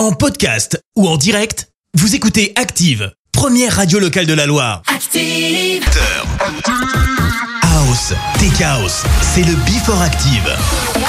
En podcast ou en direct, vous écoutez Active, première radio locale de la Loire. Active House, Tech House, c'est le Before Active.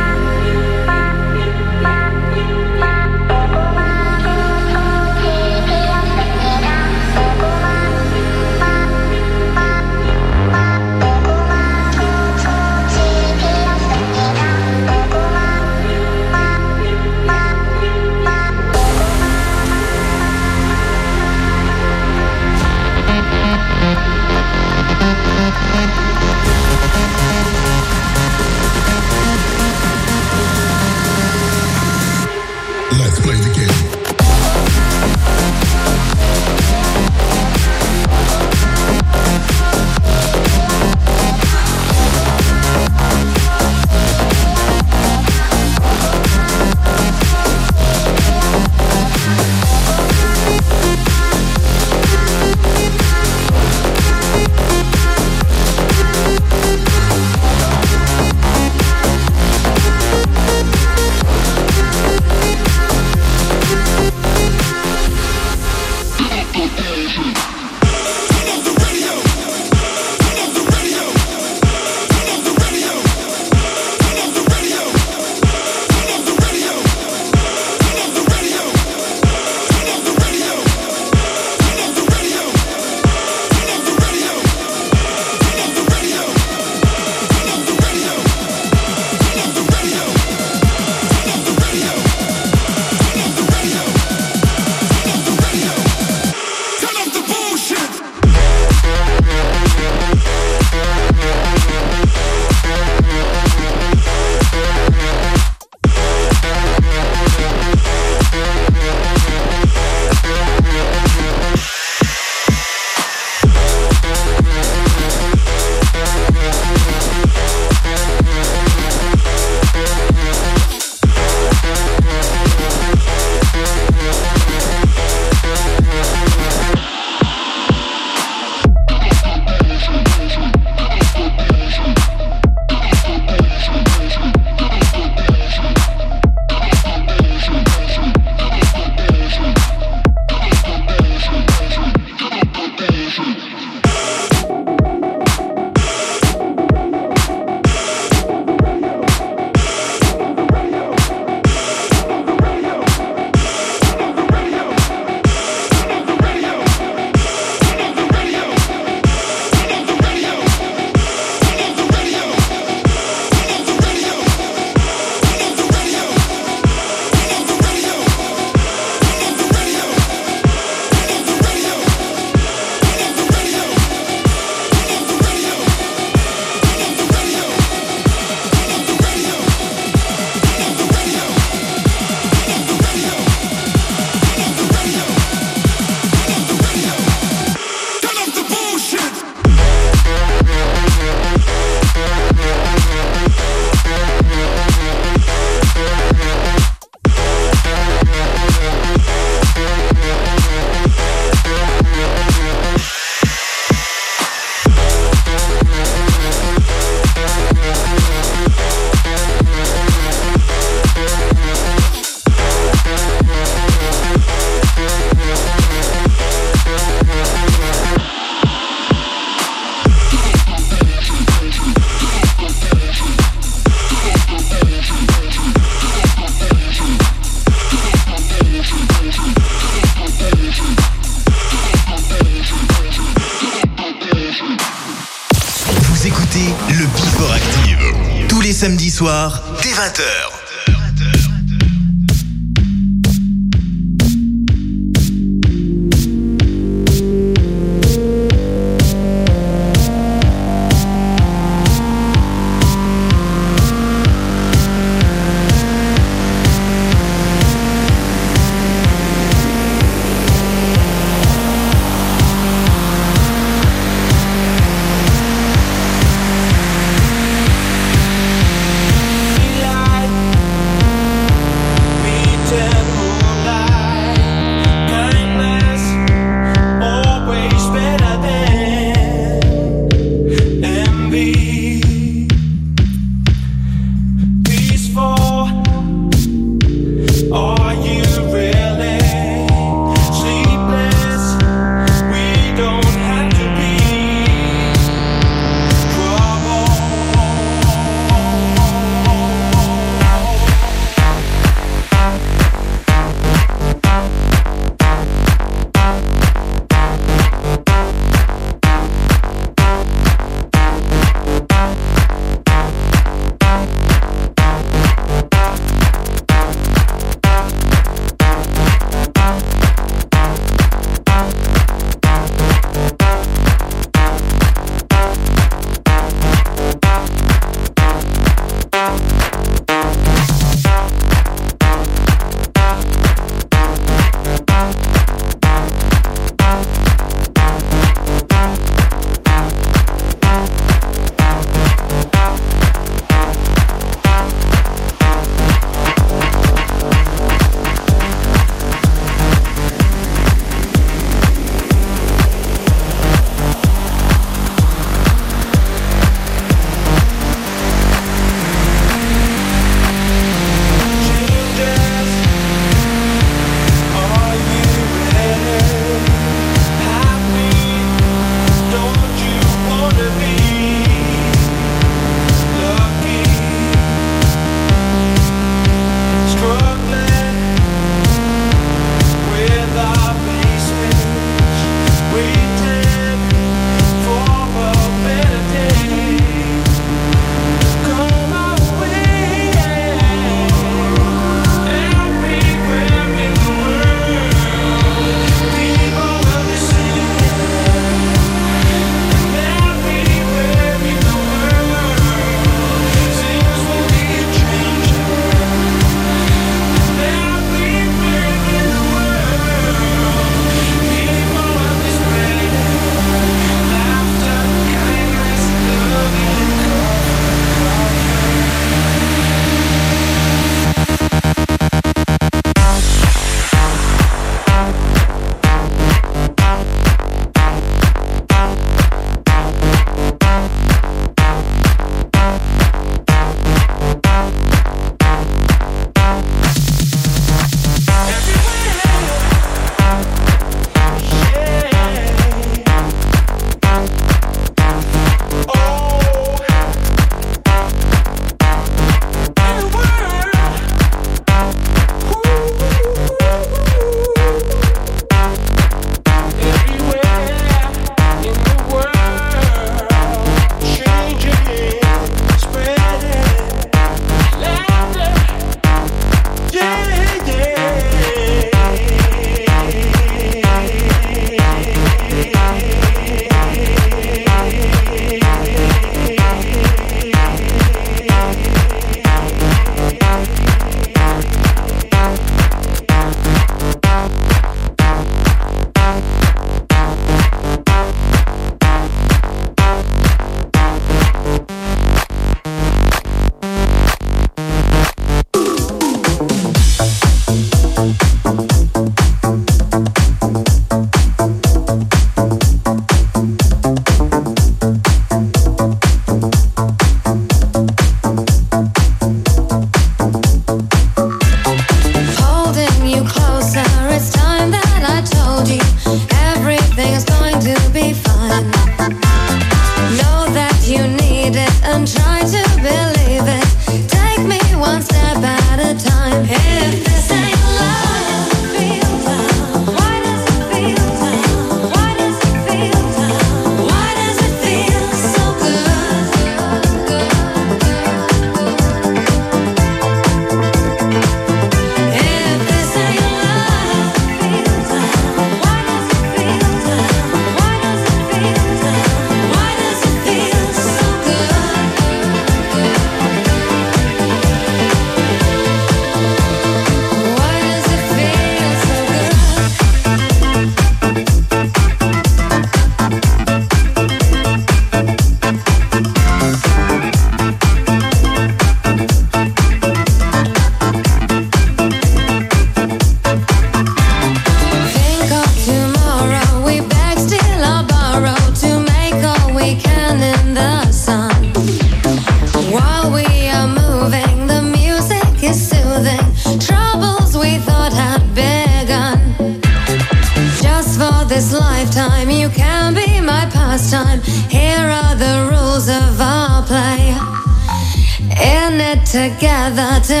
Together till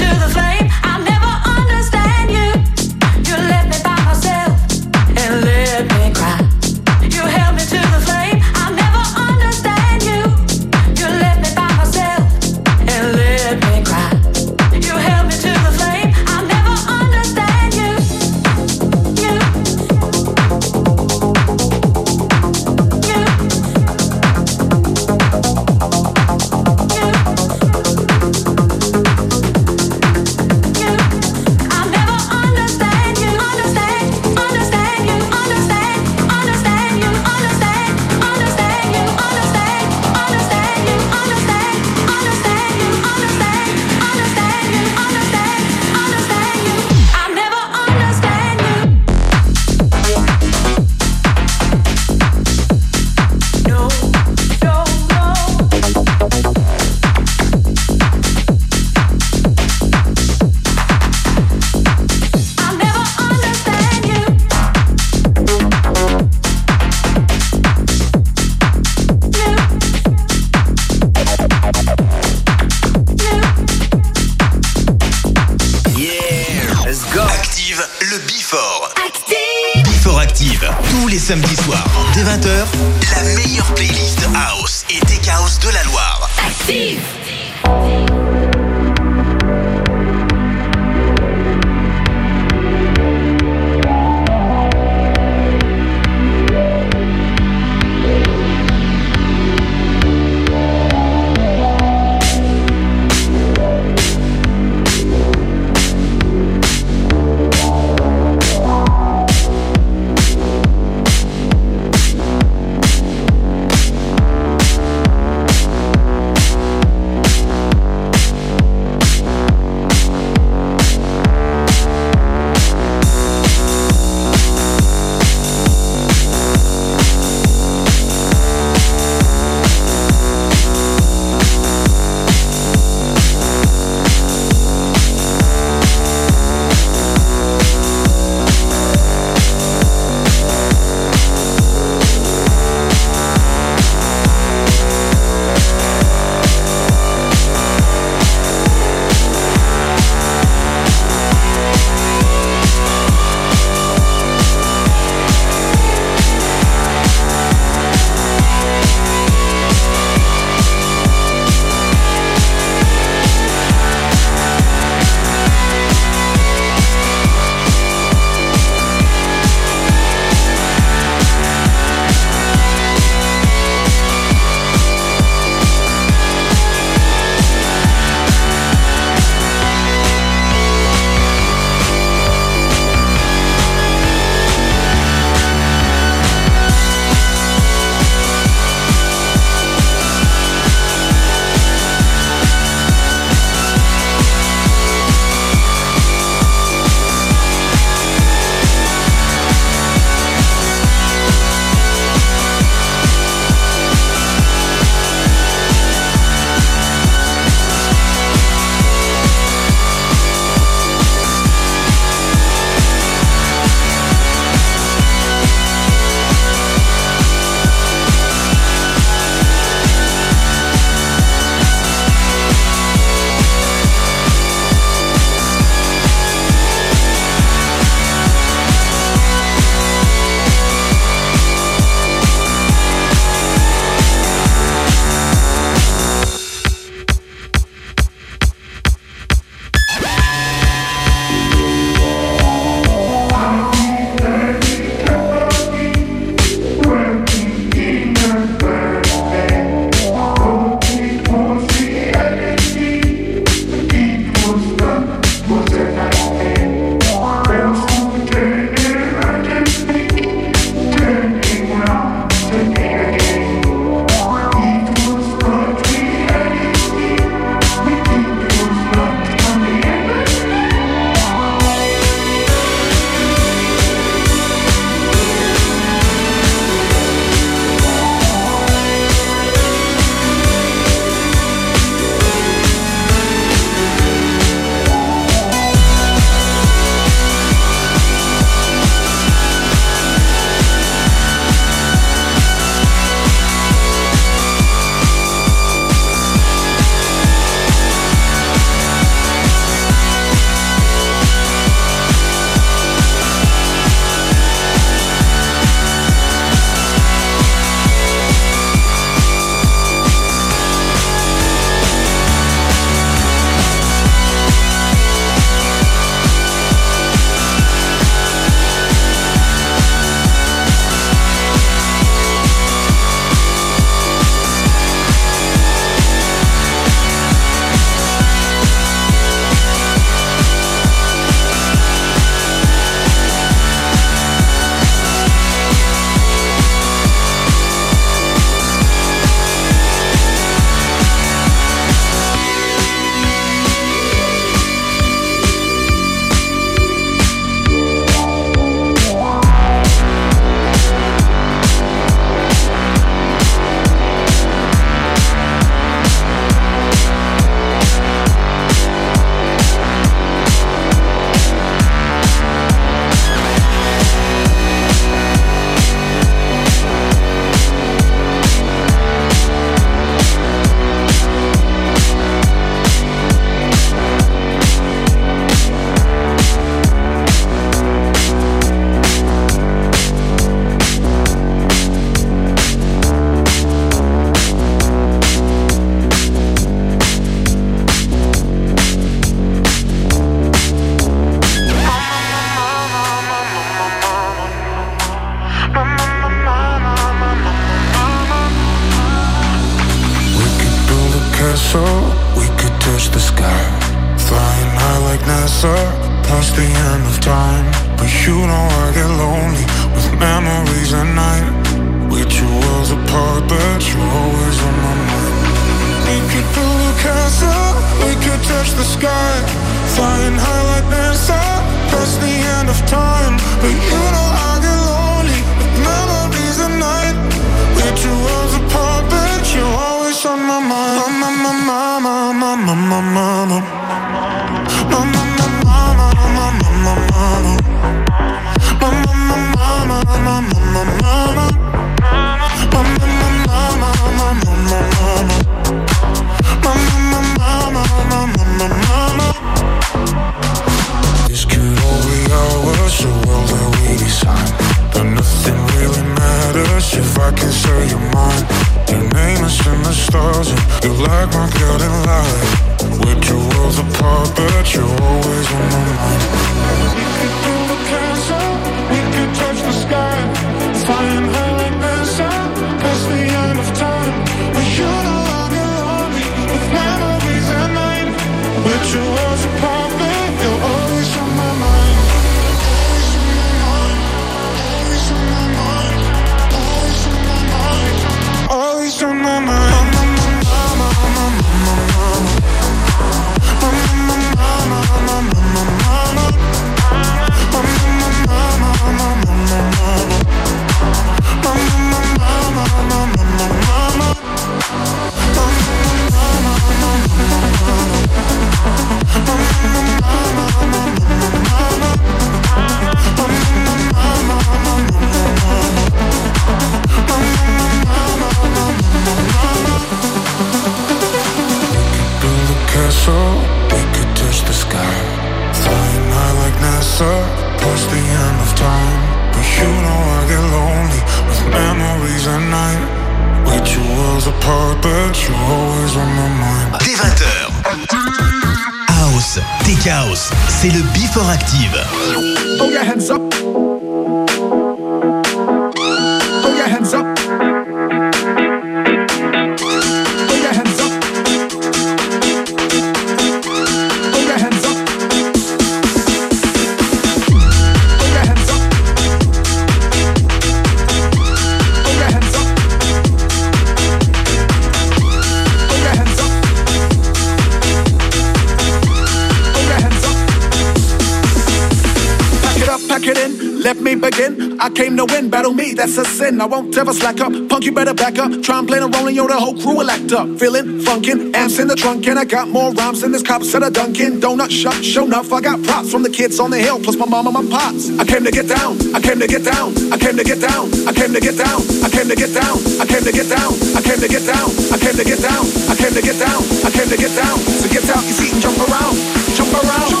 let me begin. I came to win, battle me, that's a sin. I won't ever slack up. Punk, you better back up. Try and play the role and yo, the whole crew will act up. Feeling funkin', amps in the trunk, and I got more rhymes than this cops at a Dunkin' Donut shop. Show enough, I got props from the kids on the hill, plus my mom and my pops. I came to get down, I came to get down, I came to get down, I came to get down, I came to get down, I came to get down, I came to get down, I came to get down, I came to get down, I came to get down. So get out your seat and jump around, jump around,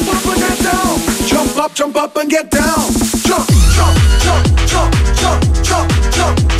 up, jump up and get down, jump, jump, jump, jump, jump, jump, jump,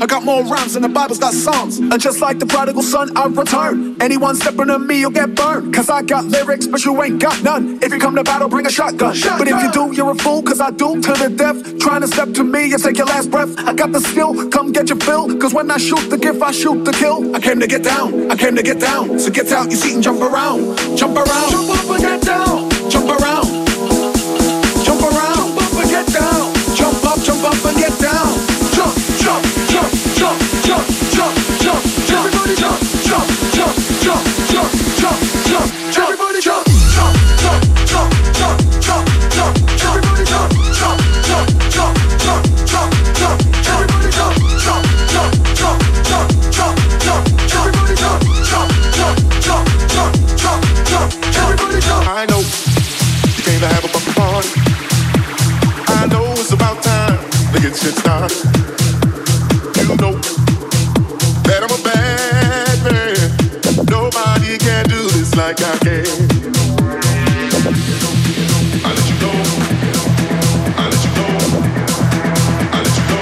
I got more rhymes than the Bible's got songs. And just like the prodigal son, I return. Anyone stepping on me, you'll get burned. Cause I got lyrics, but you ain't got none. If you come to battle, bring a shotgun. But if you do, you're a fool, cause I do to the death. Trying to step to me, you take your last breath. I got the skill, come get your fill. Cause when I shoot the gift, I shoot the kill. I came to get down, I came to get down. So get out your seat and jump around. Jump around, jump up and get down. Like I can. I let you know. I let you know. I let you.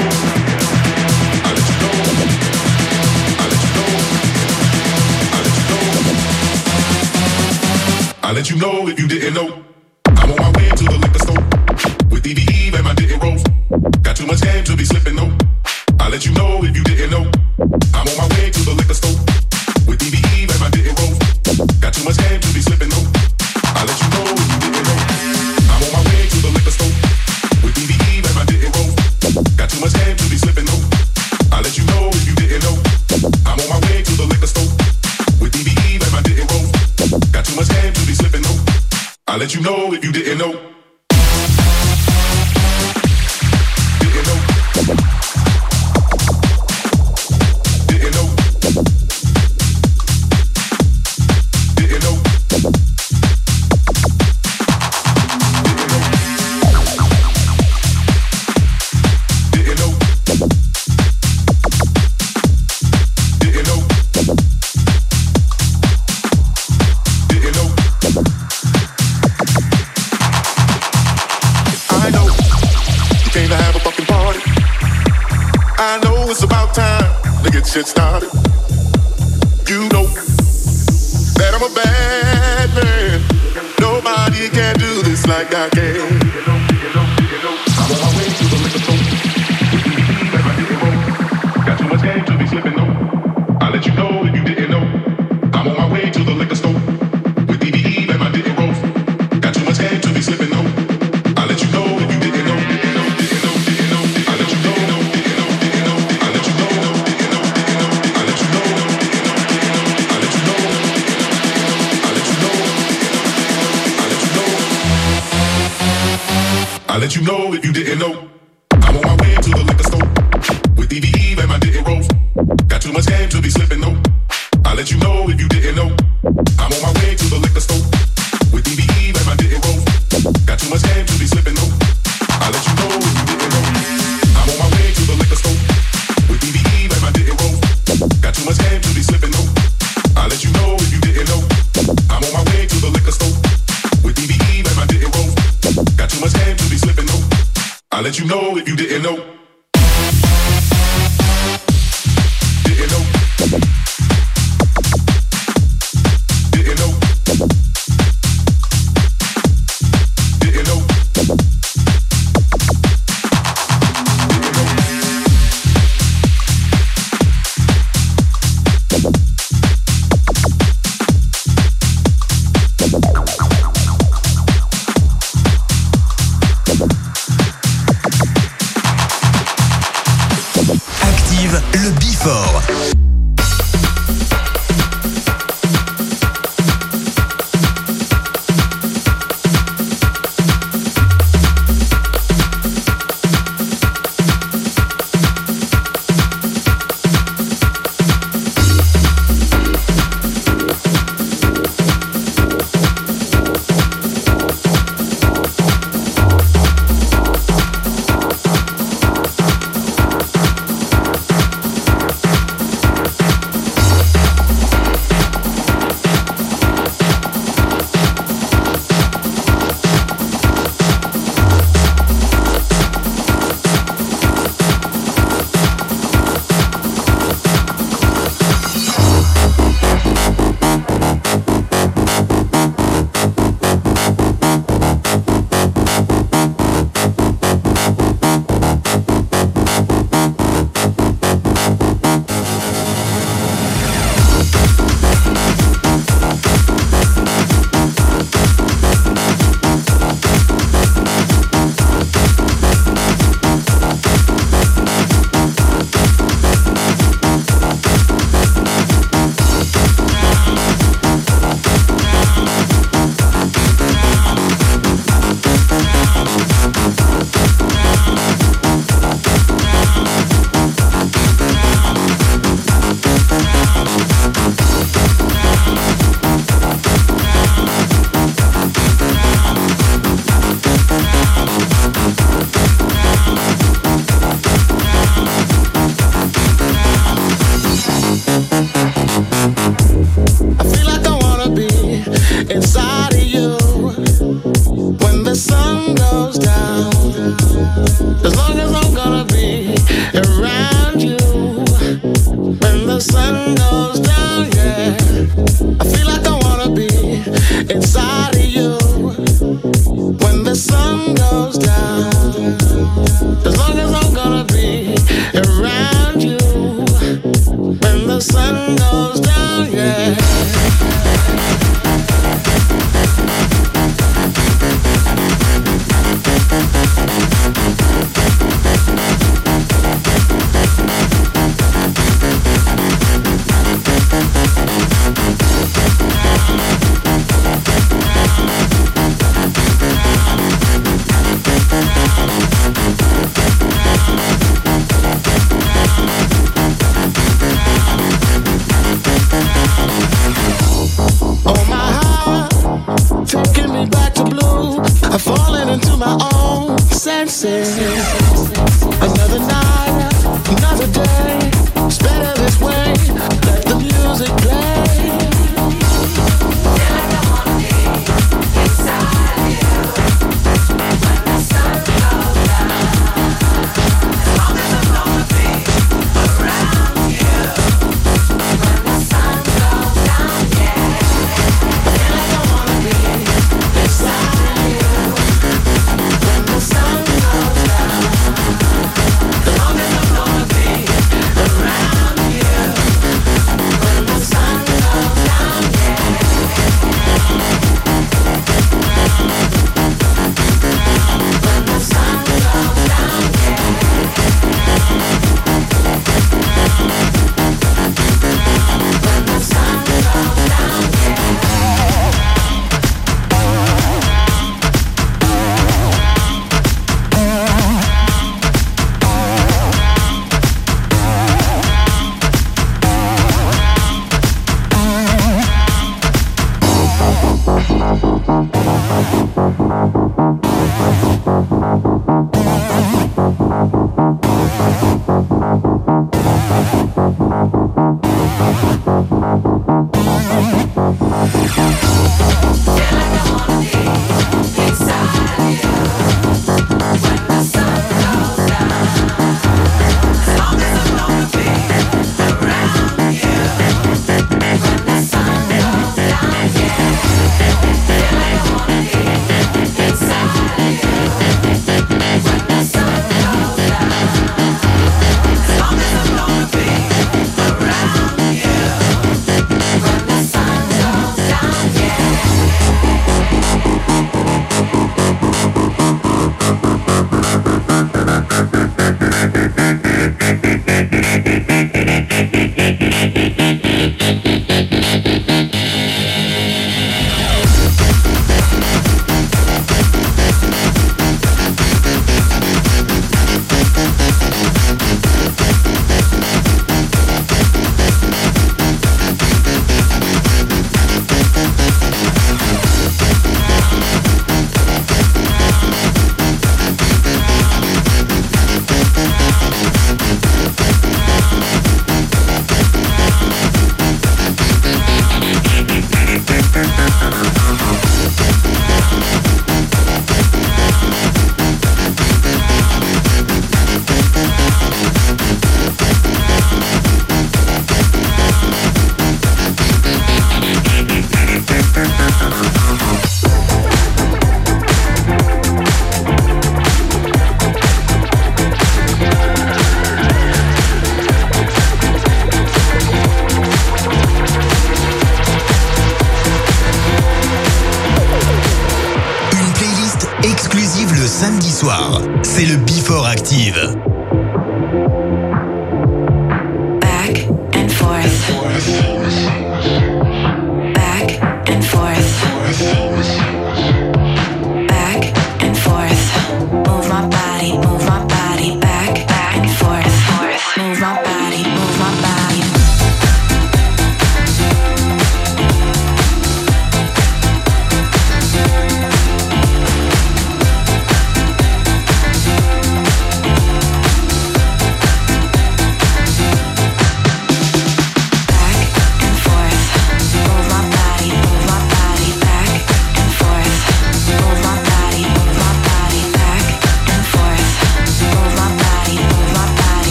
I let you know. I let you. I let you know. I let you know if you didn't know. I'm on my way to the liquor store with DVE and my didn't roll. Got too much game to be slipping though. I'll let you know if you didn't know. I'm on my way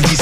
tous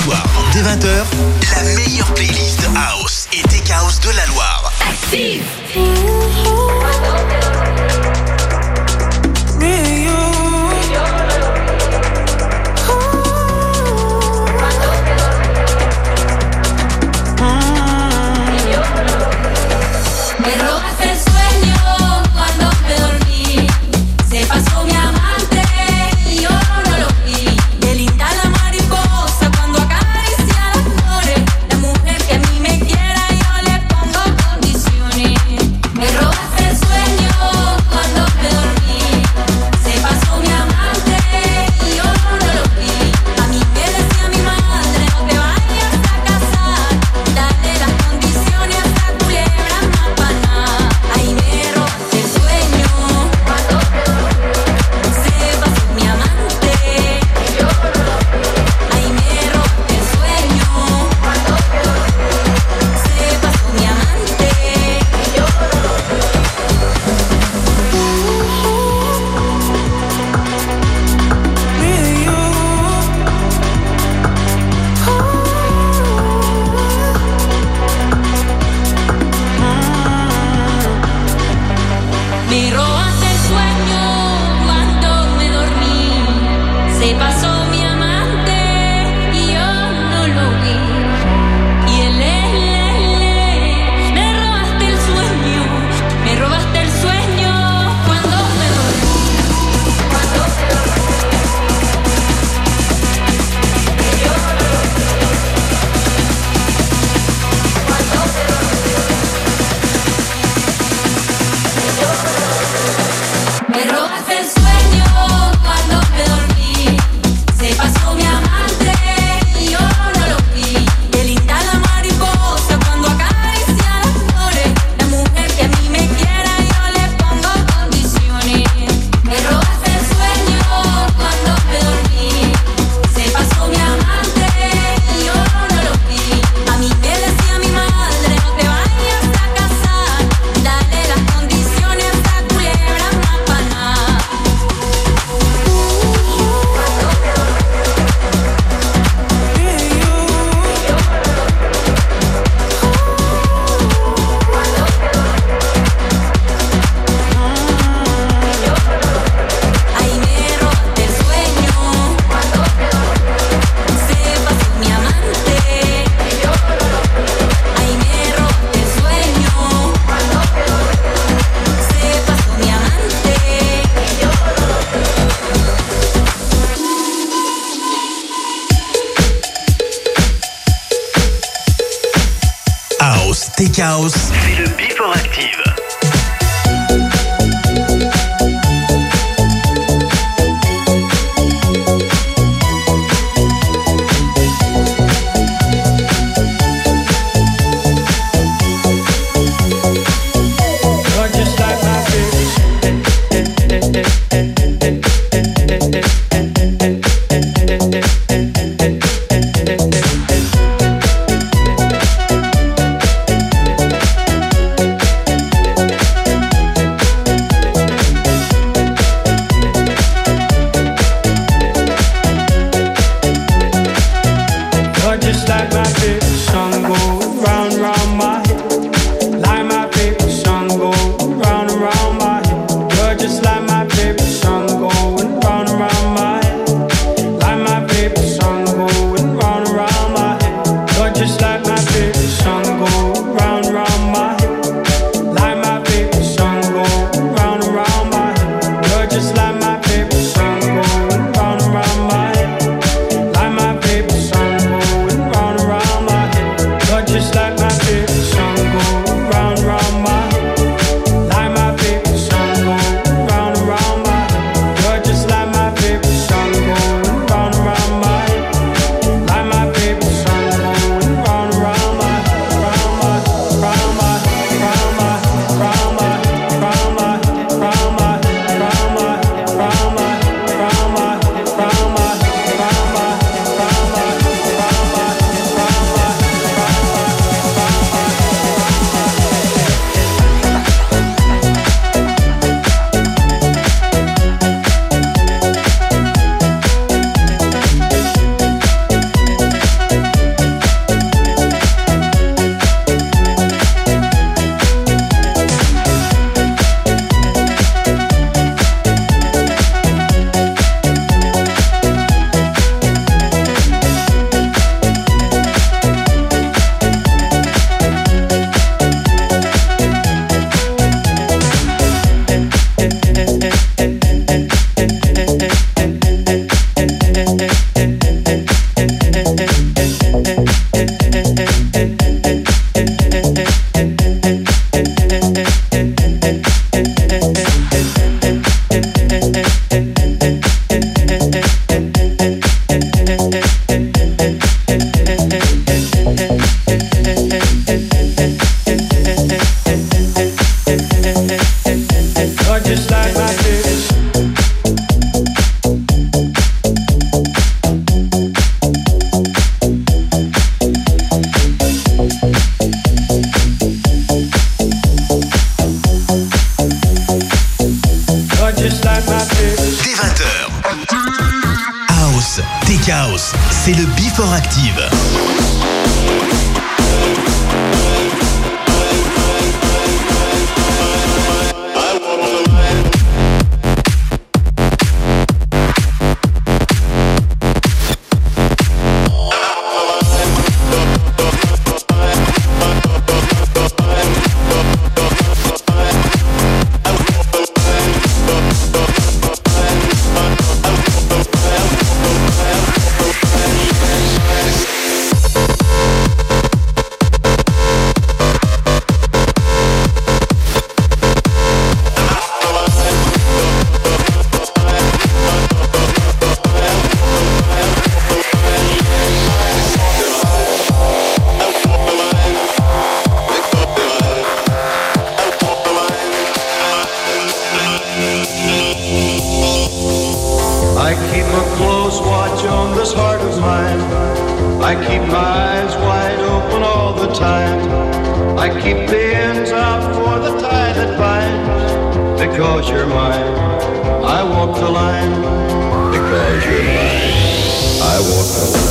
I walk the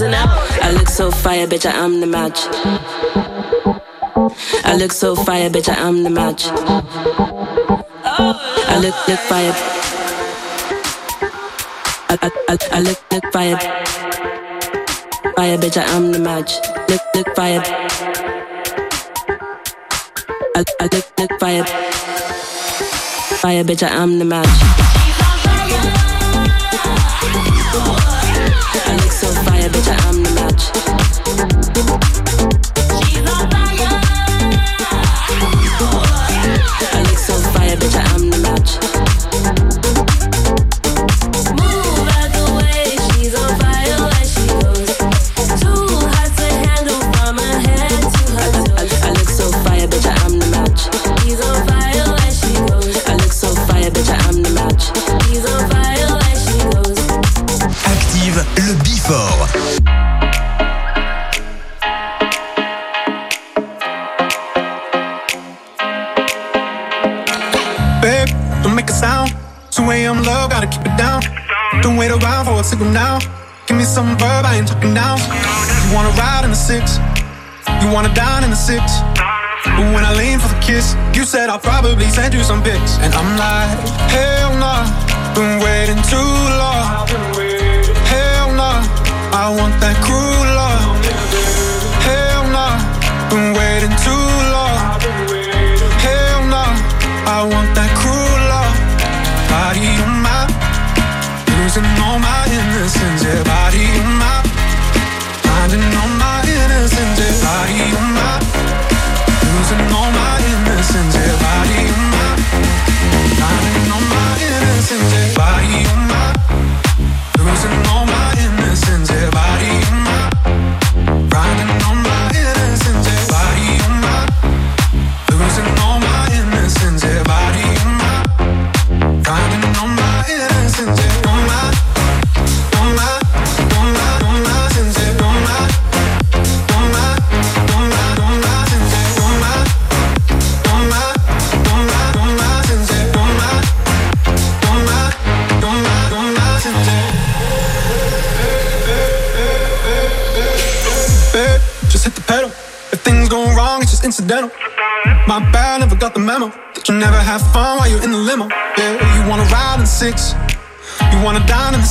spazzing out. I look so fire, bitch, I am the match. I look so fire, bitch, I am the match. I look, look fire. I, I, I, I look, look fire. Fire, bitch, I am the match. Look, look fire. I, I look, look fire. Fire, bitch, I am the match.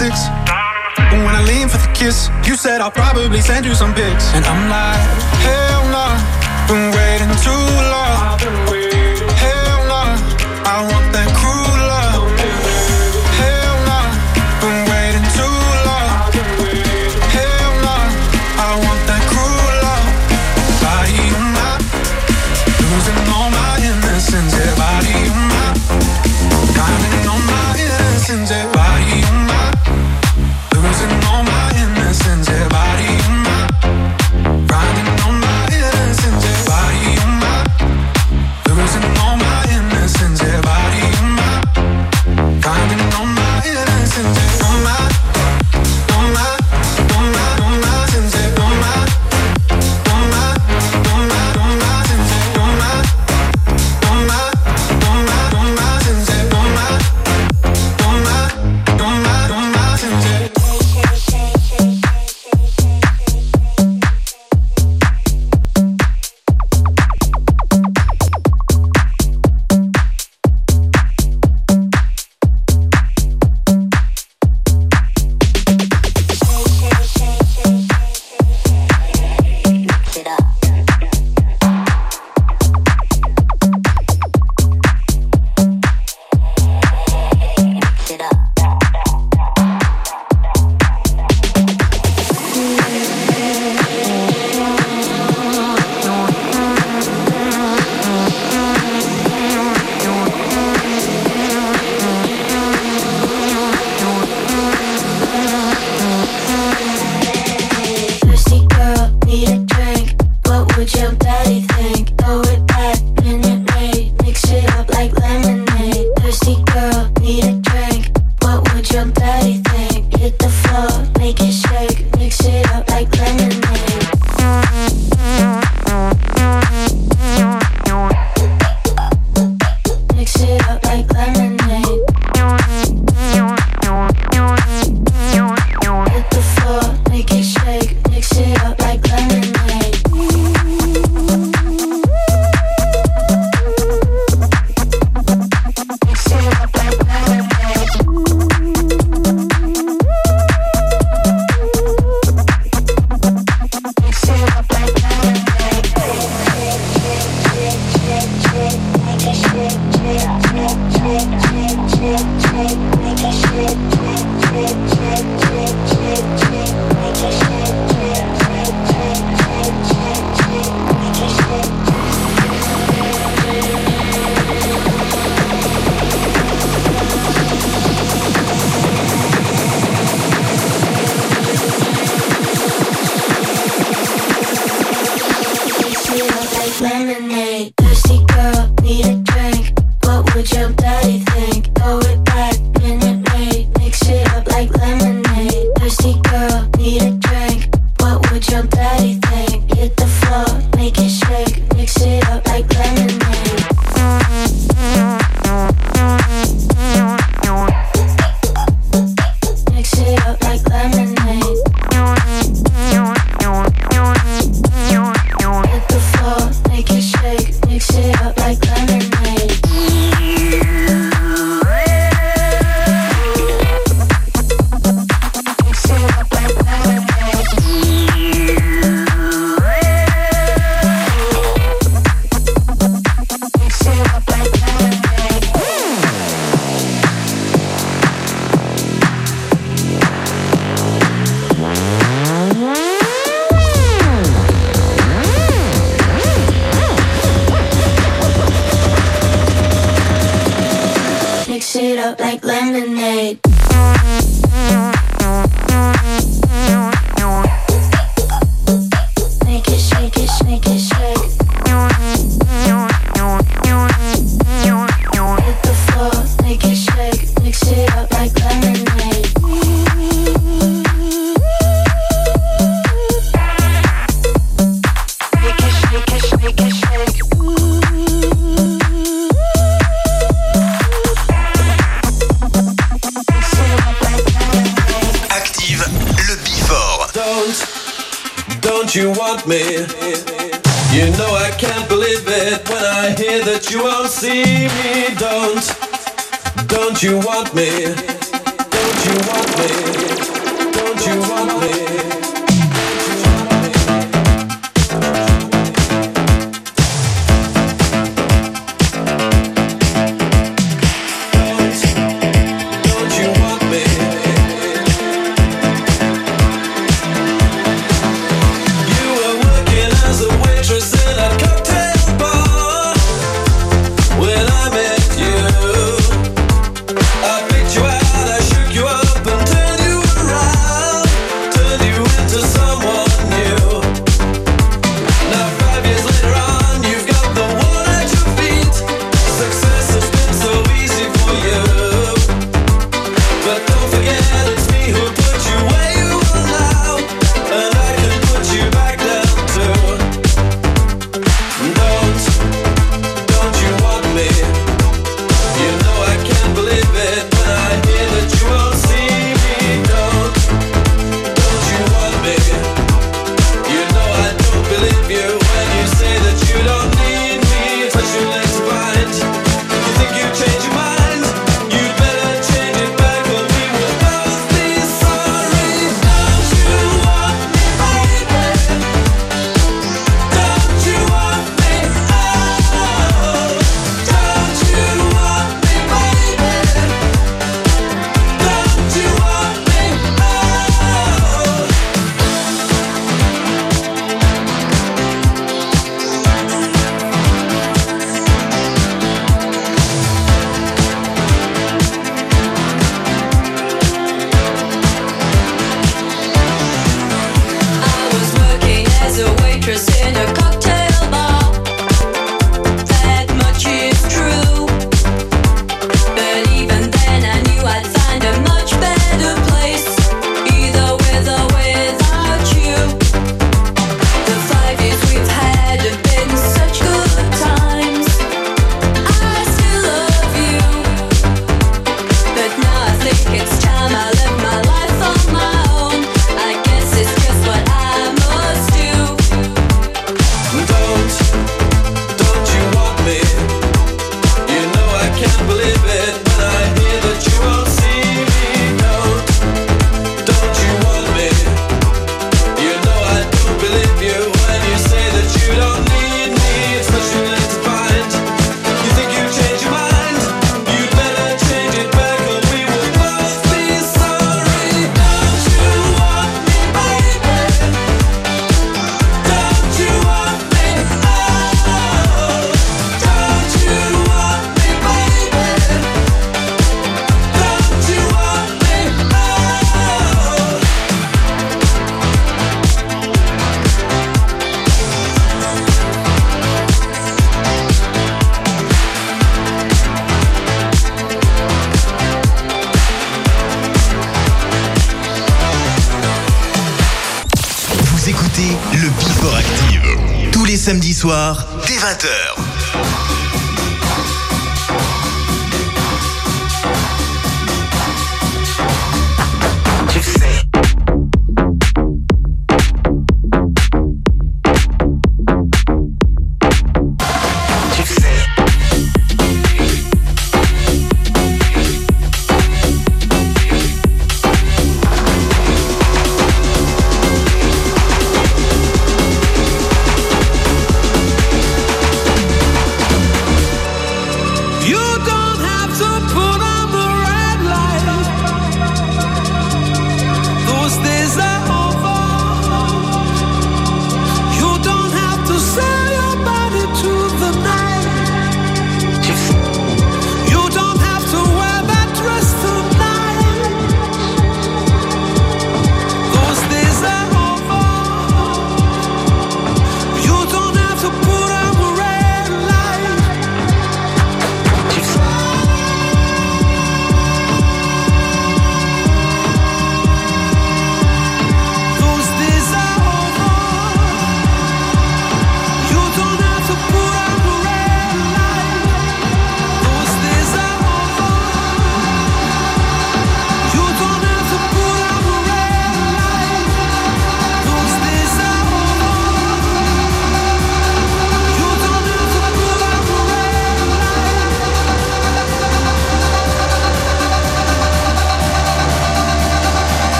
six. When I lean for the kiss, you said I'll probably send you some pics. And I'm like, hell nah, been waiting too long.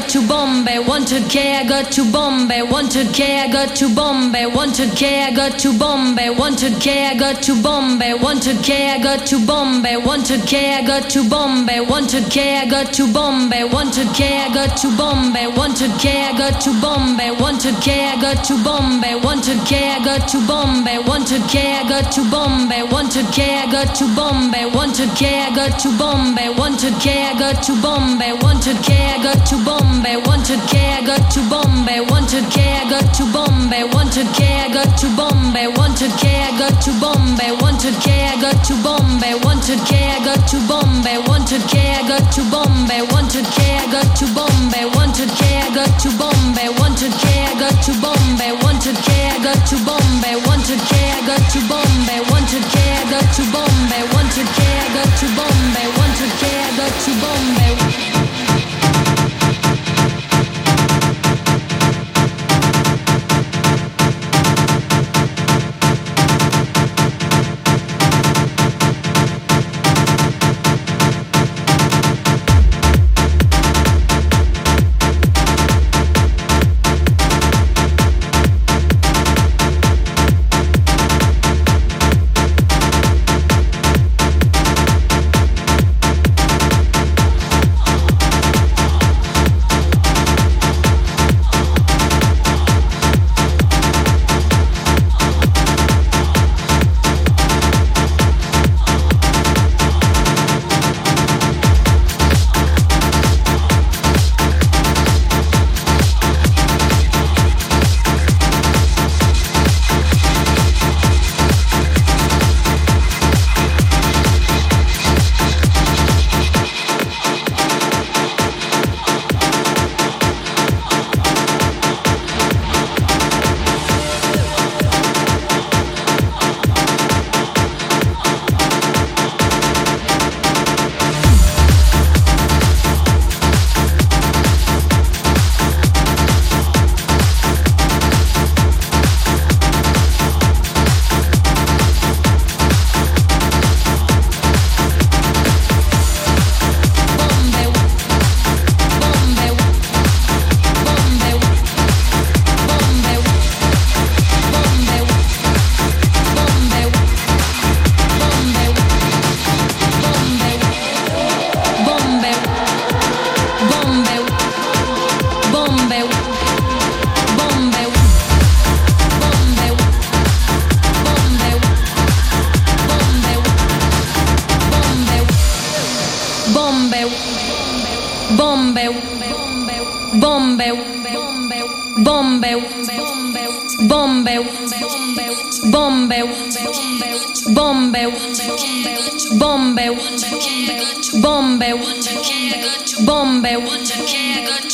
To Bombay. 100k, I got to Bombay. 100k, I got to Bombay. 100k, I got to Bombay. 100k, I got to Bombay. 100k, I got to Bombay. 100k, I got to Bombay. 100k, I got to Bombay. 100k, I got to Bombay. 100k, I got to Bombay. 100k, I got to Bombay. 100k, I got to Bombay. 100k, I got to Bombay. 100k, I got to Bombay. 100k, I got to Bombay. 100k, I got to Bombay. 100k, I got to Bombay. 100k, I got to Bombay. 100k, I got to Bombay. 100k, I got to Bombay. 100k, I got to Bombay. 100k, I got to Bombay. 100k, I got to Bombay. 100k, I got to Bombay. 100k, I got to Bombay. 100k, I got to Bombay. 100k, I got to Bombay. 100k, I got to Bombay. 100k, I got to Bombay. 100k, I got to Bombay. 100k, I got to Bombay. 100k, I got to Bombay. Bombe, bombe, want to care, got to bombe, want to care, got to bombe, want to care, got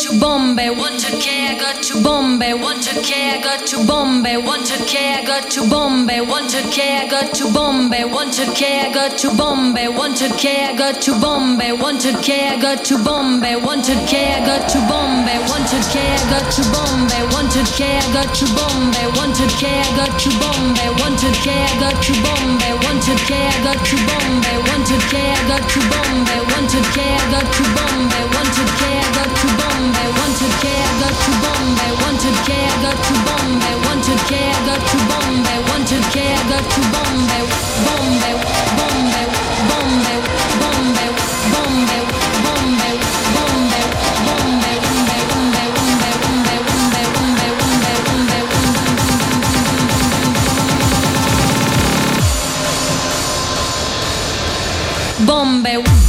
to bombe, want to care, got to bombe, want to care, got to bombe, want to care, got to bombe, want to care, got to bombe, want to care, got to bombe, want to care, got to bombe, want to care, got to bombe, want to care, got to bombe, want to care, got to bombe, want to care, got to bombe, want to care, got to bombe, want to Want to care? Got to Bombay, Bombay, Bombay, Bombay, Bombay, Bombay. com.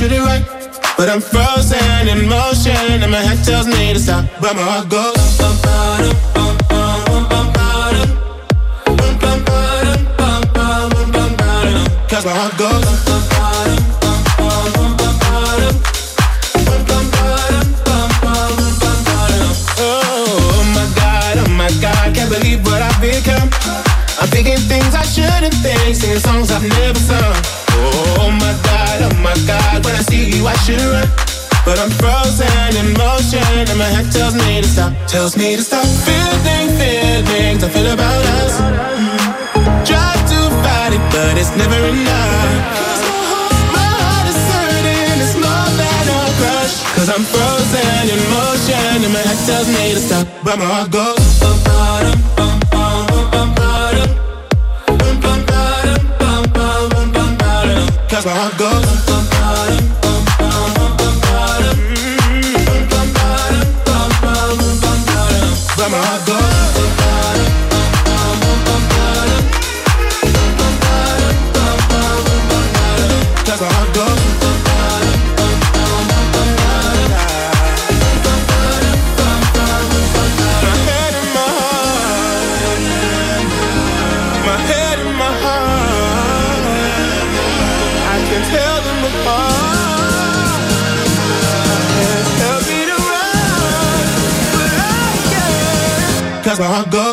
shoot it right. But I'm frozen in motion, and my head tells me to stop, but my heart goes. I go. cause where I go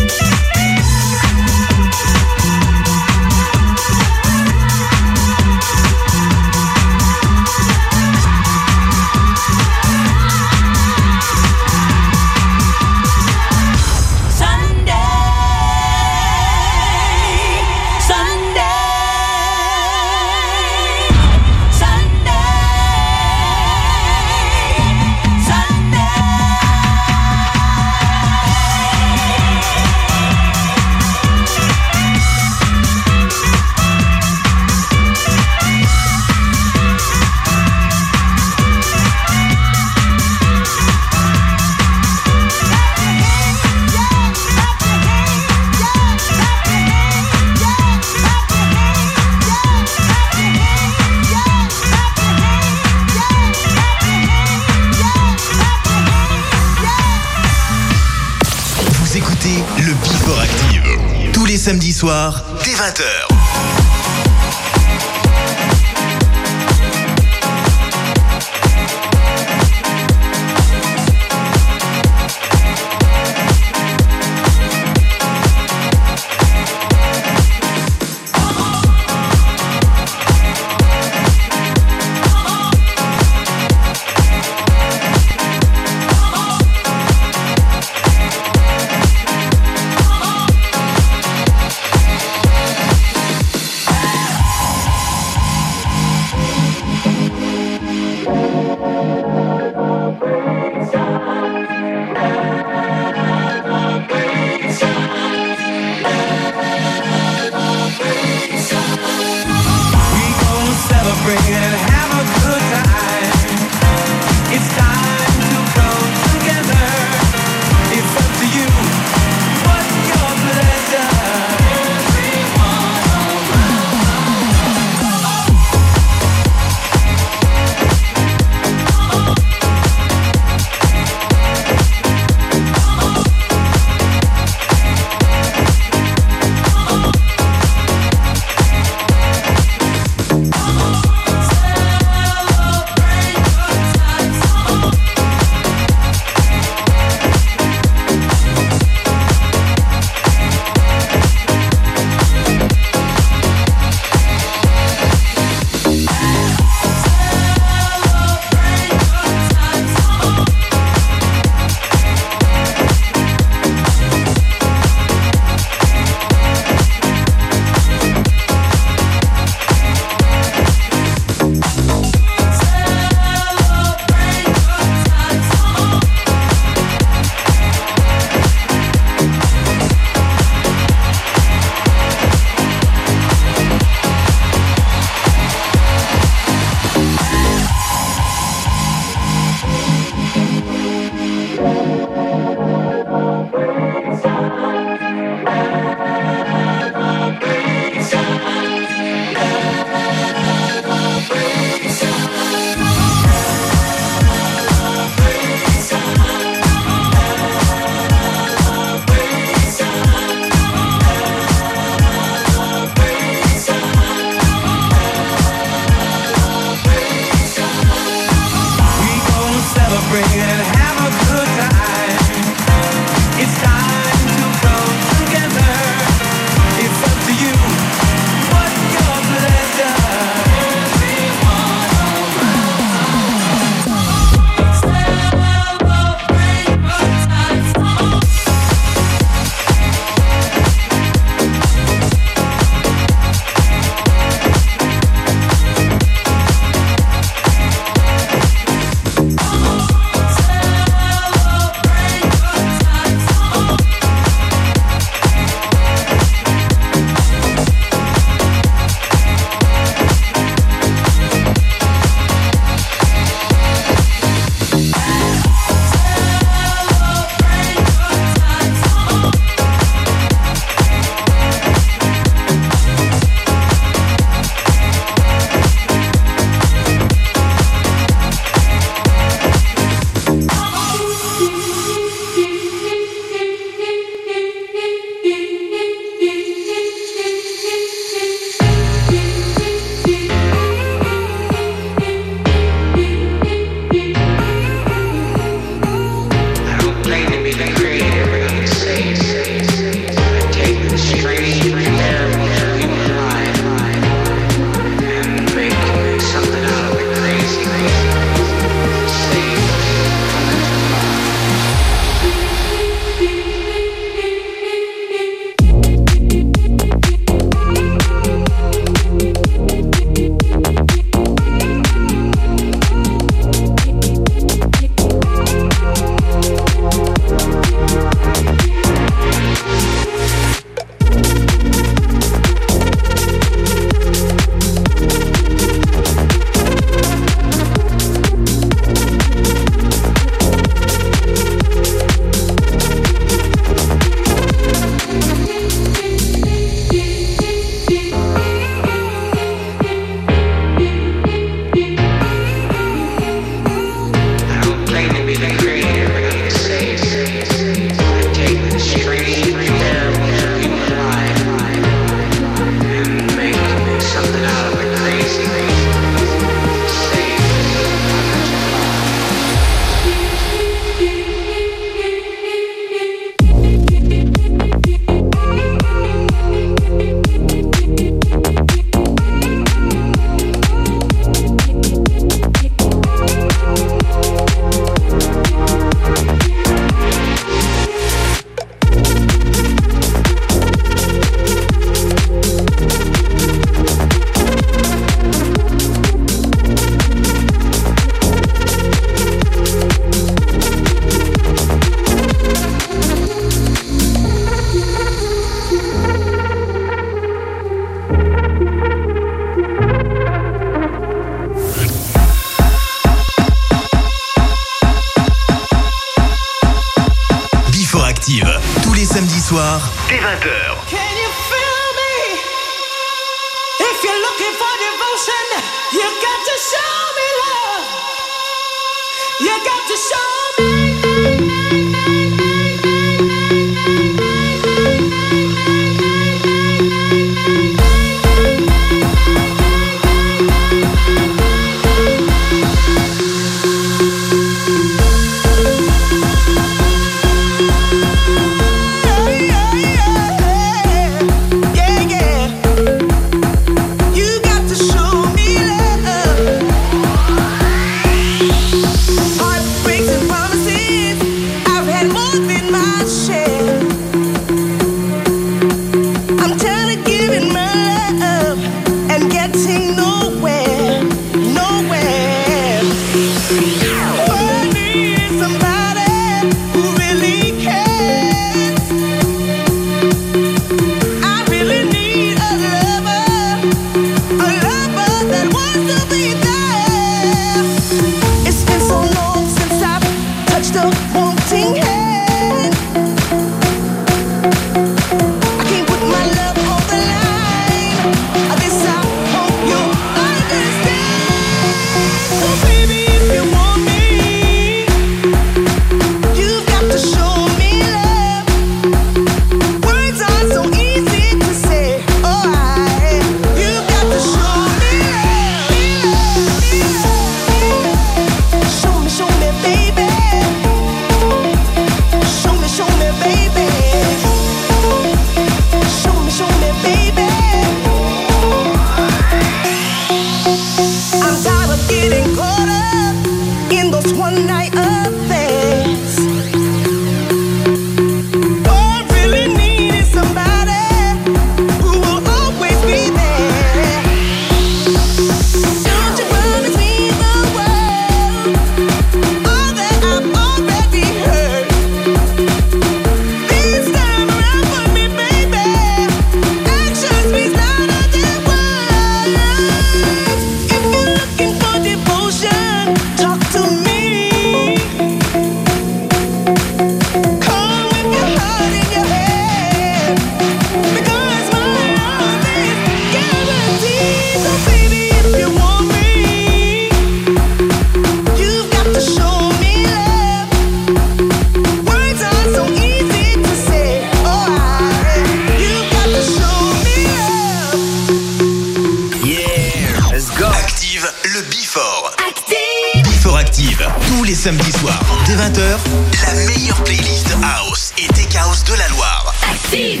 samedis soirs, dès 20h, la meilleure playlist house et tech house de la Loire. Active.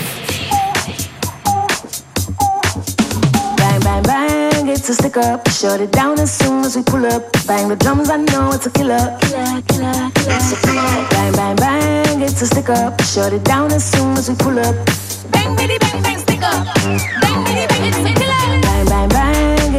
Bang, bang, bang, it's a stick up. Shut it down as soon as we pull up. Bang the drums, I know it's a killer. Killer, killer, killer. Bang, bang, bang, it's a stick up. Shut it down as soon as we pull up. Bang, bitty, bang, bang, stick up. Bang, bitty, bang, it's a killer.